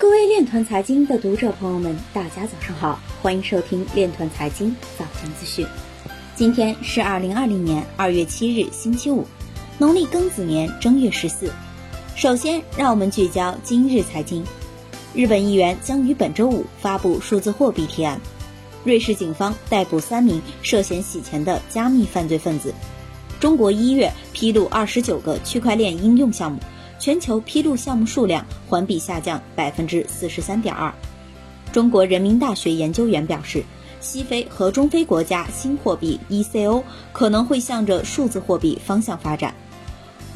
各位链团财经的读者朋友们，大家早上好，欢迎收听链团财经早间资讯。今天是二零二零年二月七日，星期五，农历庚子年正月十四。首先，让我们聚焦今日财经。日本议员将于本周五发布数字货币提案。瑞士警方逮捕三名涉嫌洗钱的加密犯罪分子。中国一月披露二十九个区块链应用项目。全球披露项目数量环比下降百分之四十三点二。中国人民大学研究员表示，西非和中非国家新货币 ECO 可能会向着数字货币方向发展。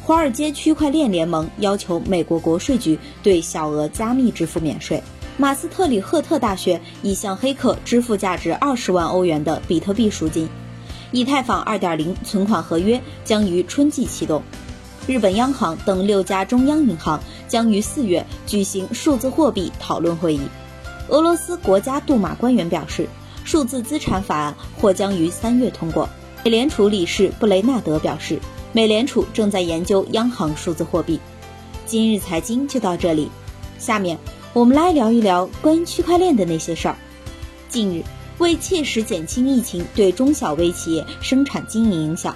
华尔街区块链联盟要求美国国税局对小额加密支付免税。马斯特里赫特大学已向黑客支付价值二十万欧元的比特币赎金。以太坊2.0存款合约将于春季启动。日本央行等六家中央银行将于四月举行数字货币讨论会议。俄罗斯国家杜马官员表示，数字资产法案或将于三月通过。美联储理事布雷纳德表示，美联储正在研究央行数字货币。今日财经就到这里，下面我们来聊一聊关于区块链的那些事儿。近日，为切实减轻疫情对中小微企业生产经营影响。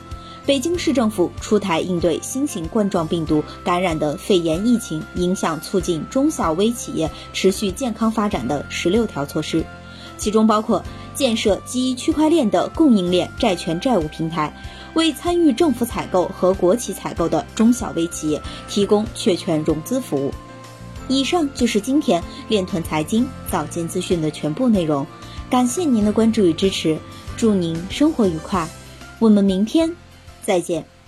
北京市政府出台应对新型冠状病毒感染的肺炎疫情影响，促进中小微企业持续健康发展的十六条措施，其中包括建设基于区块链的供应链债权债务平台，为参与政府采购和国企采购的中小微企业提供确权融资服务。以上就是今天链团财经早间资讯的全部内容，感谢您的关注与支持，祝您生活愉快，我们明天。再见。